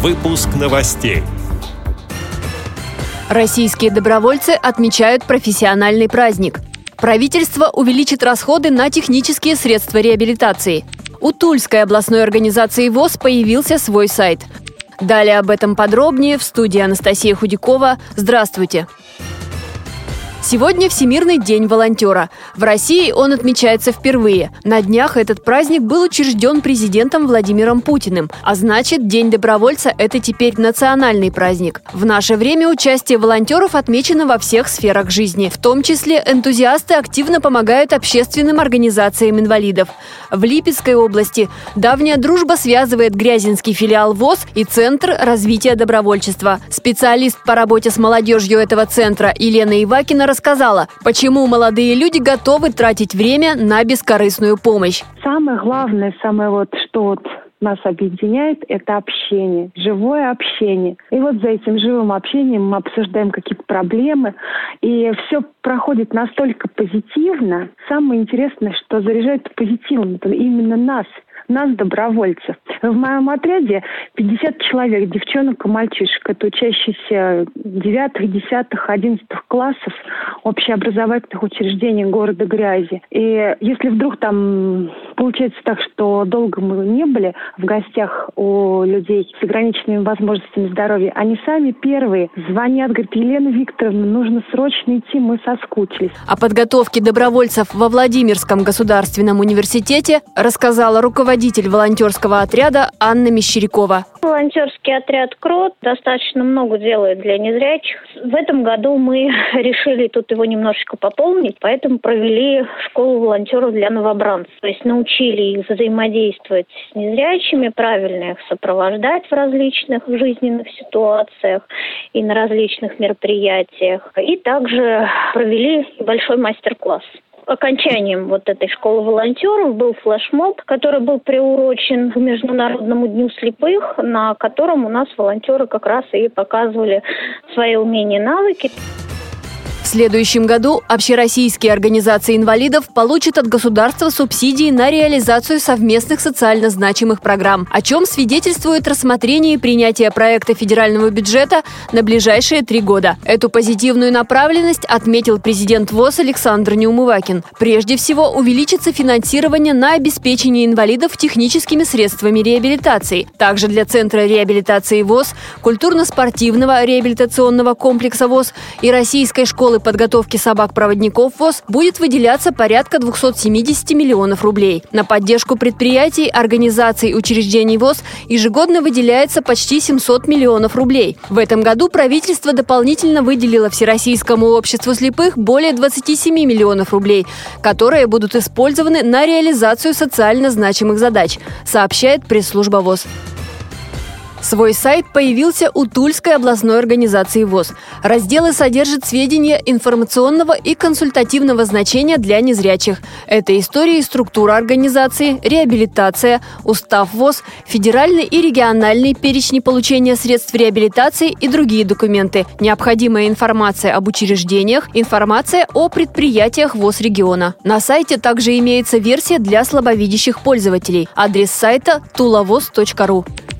Выпуск новостей. Российские добровольцы отмечают профессиональный праздник. Правительство увеличит расходы на технические средства реабилитации. У Тульской областной организации ВОЗ появился свой сайт. Далее об этом подробнее в студии Анастасия Худякова. Здравствуйте! Сегодня Всемирный день волонтера. В России он отмечается впервые. На днях этот праздник был учрежден президентом Владимиром Путиным. А значит, День добровольца – это теперь национальный праздник. В наше время участие волонтеров отмечено во всех сферах жизни. В том числе энтузиасты активно помогают общественным организациям инвалидов. В Липецкой области давняя дружба связывает Грязинский филиал ВОЗ и Центр развития добровольчества. Специалист по работе с молодежью этого центра Елена Ивакина рассказала, почему молодые люди готовы тратить время на бескорыстную помощь. Самое главное, самое вот, что вот нас объединяет, это общение, живое общение. И вот за этим живым общением мы обсуждаем какие-то проблемы, и все проходит настолько позитивно. Самое интересное, что заряжает позитивом именно нас – нас, добровольцев. В моем отряде 50 человек, девчонок и мальчишек. Это учащиеся 9, 10, 11 классов общеобразовательных учреждений города Грязи. И если вдруг там получается так, что долго мы не были в гостях у людей с ограниченными возможностями здоровья, они сами первые звонят, говорят, Елена Викторовна, нужно срочно идти, мы соскучились. О подготовке добровольцев во Владимирском государственном университете рассказала руководитель волонтерского отряда Анна Мещерякова. Волонтерский отряд КРОТ достаточно много делает для незрячих. В этом году мы решили тут его немножечко пополнить, поэтому провели школу волонтеров для новобранцев. То есть научили их взаимодействовать с незрячими, правильно их сопровождать в различных жизненных ситуациях и на различных мероприятиях. И также провели большой мастер-класс окончанием вот этой школы волонтеров был флешмоб, который был приурочен к Международному дню слепых, на котором у нас волонтеры как раз и показывали свои умения и навыки. В следующем году общероссийские организации инвалидов получат от государства субсидии на реализацию совместных социально значимых программ, о чем свидетельствует рассмотрение и принятие проекта федерального бюджета на ближайшие три года. Эту позитивную направленность отметил президент ВОЗ Александр Неумывакин. Прежде всего, увеличится финансирование на обеспечение инвалидов техническими средствами реабилитации. Также для Центра реабилитации ВОЗ, культурно-спортивного реабилитационного комплекса ВОЗ и Российской школы школы подготовки собак-проводников ВОЗ будет выделяться порядка 270 миллионов рублей. На поддержку предприятий, организаций, учреждений ВОЗ ежегодно выделяется почти 700 миллионов рублей. В этом году правительство дополнительно выделило Всероссийскому обществу слепых более 27 миллионов рублей, которые будут использованы на реализацию социально значимых задач, сообщает пресс-служба ВОЗ. Свой сайт появился у Тульской областной организации ВОЗ. Разделы содержат сведения информационного и консультативного значения для незрячих. Это история и структура организации, реабилитация, устав ВОЗ, федеральный и региональный перечни получения средств реабилитации и другие документы, необходимая информация об учреждениях, информация о предприятиях ВОЗ региона. На сайте также имеется версия для слабовидящих пользователей. Адрес сайта tulavoz.ru.